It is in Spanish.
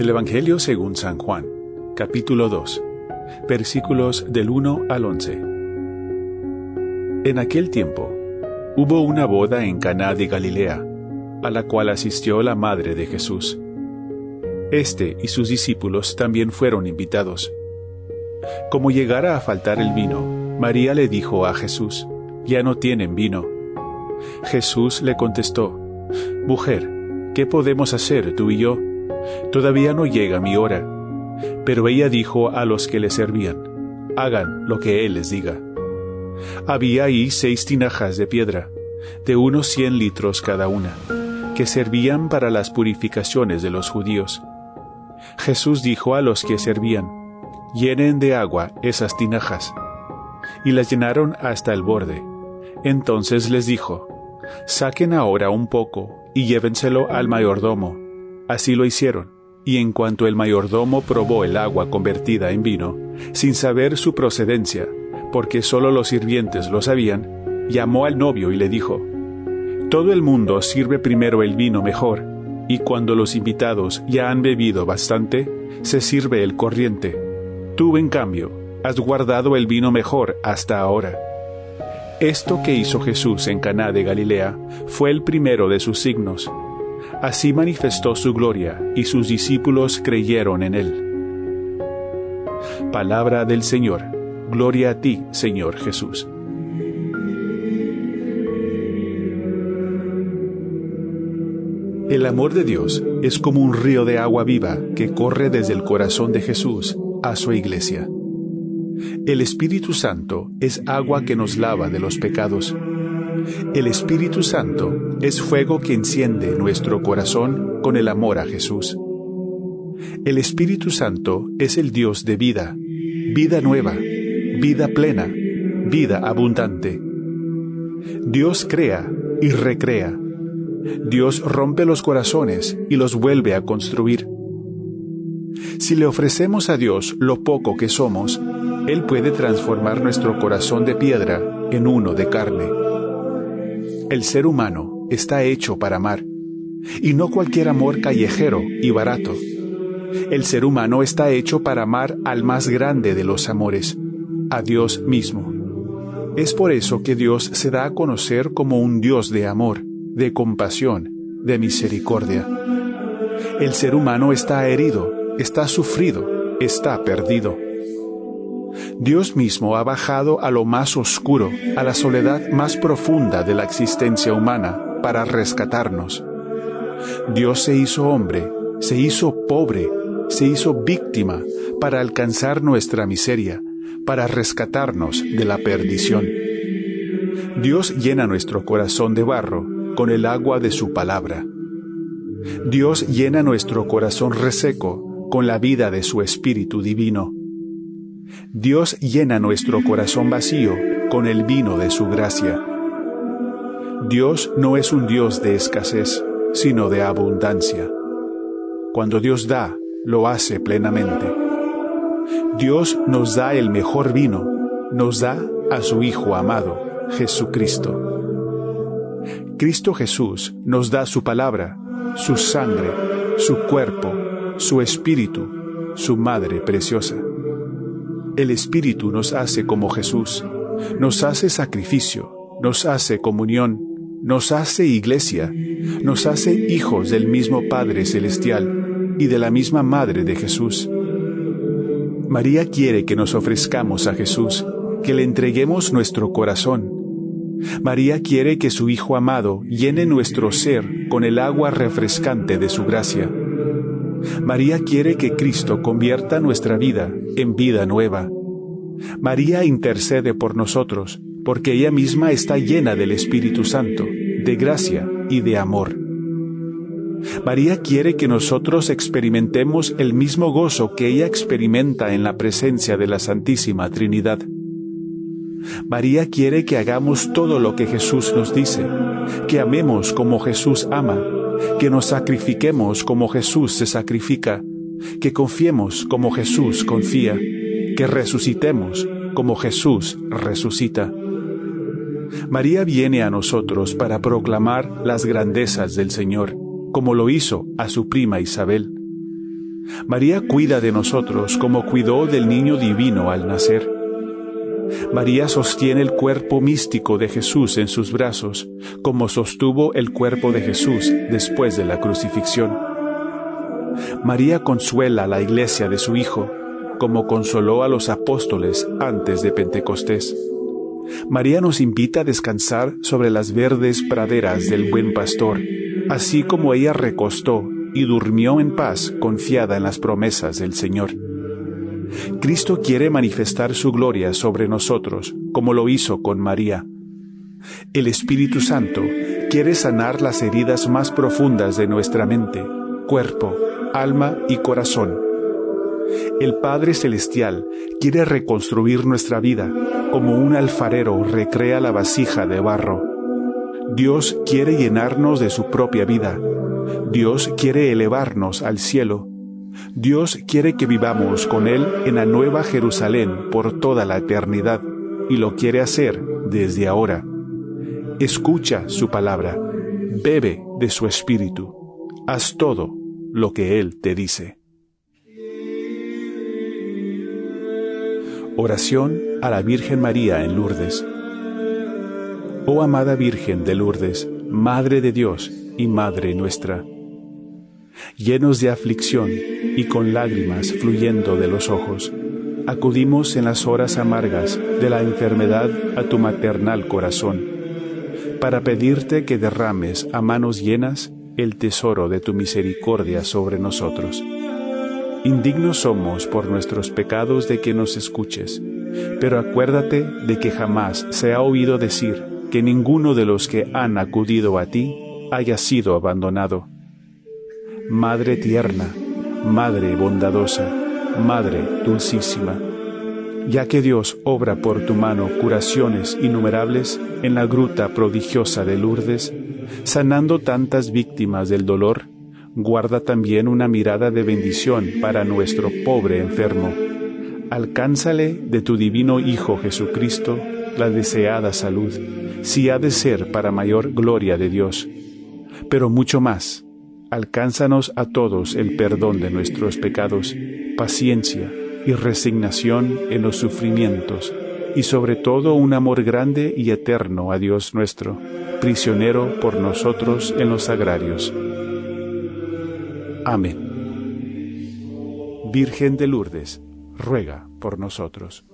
Del Evangelio según San Juan, capítulo 2, versículos del 1 al 11. En aquel tiempo hubo una boda en Caná de Galilea, a la cual asistió la madre de Jesús. Este y sus discípulos también fueron invitados. Como llegara a faltar el vino, María le dijo a Jesús, Ya no tienen vino. Jesús le contestó, Mujer, ¿qué podemos hacer tú y yo? Todavía no llega mi hora. Pero ella dijo a los que le servían, hagan lo que él les diga. Había ahí seis tinajas de piedra, de unos cien litros cada una, que servían para las purificaciones de los judíos. Jesús dijo a los que servían, llenen de agua esas tinajas. Y las llenaron hasta el borde. Entonces les dijo, saquen ahora un poco y llévenselo al mayordomo. Así lo hicieron, y en cuanto el mayordomo probó el agua convertida en vino, sin saber su procedencia, porque sólo los sirvientes lo sabían, llamó al novio y le dijo, Todo el mundo sirve primero el vino mejor, y cuando los invitados ya han bebido bastante, se sirve el corriente. Tú, en cambio, has guardado el vino mejor hasta ahora. Esto que hizo Jesús en Caná de Galilea fue el primero de sus signos Así manifestó su gloria y sus discípulos creyeron en él. Palabra del Señor. Gloria a ti, Señor Jesús. El amor de Dios es como un río de agua viva que corre desde el corazón de Jesús a su iglesia. El Espíritu Santo es agua que nos lava de los pecados el Espíritu Santo es fuego que enciende nuestro corazón con el amor a Jesús. El Espíritu Santo es el Dios de vida, vida nueva, vida plena, vida abundante. Dios crea y recrea. Dios rompe los corazones y los vuelve a construir. Si le ofrecemos a Dios lo poco que somos, Él puede transformar nuestro corazón de piedra en uno de carne. El ser humano está hecho para amar, y no cualquier amor callejero y barato. El ser humano está hecho para amar al más grande de los amores, a Dios mismo. Es por eso que Dios se da a conocer como un Dios de amor, de compasión, de misericordia. El ser humano está herido, está sufrido, está perdido. Dios mismo ha bajado a lo más oscuro, a la soledad más profunda de la existencia humana, para rescatarnos. Dios se hizo hombre, se hizo pobre, se hizo víctima para alcanzar nuestra miseria, para rescatarnos de la perdición. Dios llena nuestro corazón de barro con el agua de su palabra. Dios llena nuestro corazón reseco con la vida de su Espíritu Divino. Dios llena nuestro corazón vacío con el vino de su gracia. Dios no es un Dios de escasez, sino de abundancia. Cuando Dios da, lo hace plenamente. Dios nos da el mejor vino, nos da a su Hijo amado, Jesucristo. Cristo Jesús nos da su palabra, su sangre, su cuerpo, su espíritu, su Madre preciosa. El Espíritu nos hace como Jesús, nos hace sacrificio, nos hace comunión, nos hace iglesia, nos hace hijos del mismo Padre Celestial y de la misma Madre de Jesús. María quiere que nos ofrezcamos a Jesús, que le entreguemos nuestro corazón. María quiere que su Hijo amado llene nuestro ser con el agua refrescante de su gracia. María quiere que Cristo convierta nuestra vida en vida nueva. María intercede por nosotros, porque ella misma está llena del Espíritu Santo, de gracia y de amor. María quiere que nosotros experimentemos el mismo gozo que ella experimenta en la presencia de la Santísima Trinidad. María quiere que hagamos todo lo que Jesús nos dice, que amemos como Jesús ama, que nos sacrifiquemos como Jesús se sacrifica, que confiemos como Jesús confía, que resucitemos como Jesús resucita. María viene a nosotros para proclamar las grandezas del Señor, como lo hizo a su prima Isabel. María cuida de nosotros como cuidó del niño divino al nacer. María sostiene el cuerpo místico de Jesús en sus brazos, como sostuvo el cuerpo de Jesús después de la crucifixión. María consuela a la iglesia de su Hijo, como consoló a los apóstoles antes de Pentecostés. María nos invita a descansar sobre las verdes praderas del buen pastor, así como ella recostó y durmió en paz confiada en las promesas del Señor. Cristo quiere manifestar su gloria sobre nosotros, como lo hizo con María. El Espíritu Santo quiere sanar las heridas más profundas de nuestra mente, cuerpo, alma y corazón. El Padre Celestial quiere reconstruir nuestra vida como un alfarero recrea la vasija de barro. Dios quiere llenarnos de su propia vida. Dios quiere elevarnos al cielo Dios quiere que vivamos con Él en la nueva Jerusalén por toda la eternidad y lo quiere hacer desde ahora. Escucha su palabra, bebe de su espíritu, haz todo lo que Él te dice. Oración a la Virgen María en Lourdes. Oh amada Virgen de Lourdes, Madre de Dios y Madre nuestra llenos de aflicción y con lágrimas fluyendo de los ojos, acudimos en las horas amargas de la enfermedad a tu maternal corazón, para pedirte que derrames a manos llenas el tesoro de tu misericordia sobre nosotros. Indignos somos por nuestros pecados de que nos escuches, pero acuérdate de que jamás se ha oído decir que ninguno de los que han acudido a ti haya sido abandonado. Madre tierna, Madre bondadosa, Madre dulcísima, ya que Dios obra por tu mano curaciones innumerables en la gruta prodigiosa de Lourdes, sanando tantas víctimas del dolor, guarda también una mirada de bendición para nuestro pobre enfermo. Alcánzale de tu divino Hijo Jesucristo la deseada salud, si ha de ser para mayor gloria de Dios, pero mucho más alcánzanos a todos el perdón de nuestros pecados, paciencia y resignación en los sufrimientos, y sobre todo un amor grande y eterno a Dios nuestro, prisionero por nosotros en los agrarios. Amén. Virgen de Lourdes, ruega por nosotros.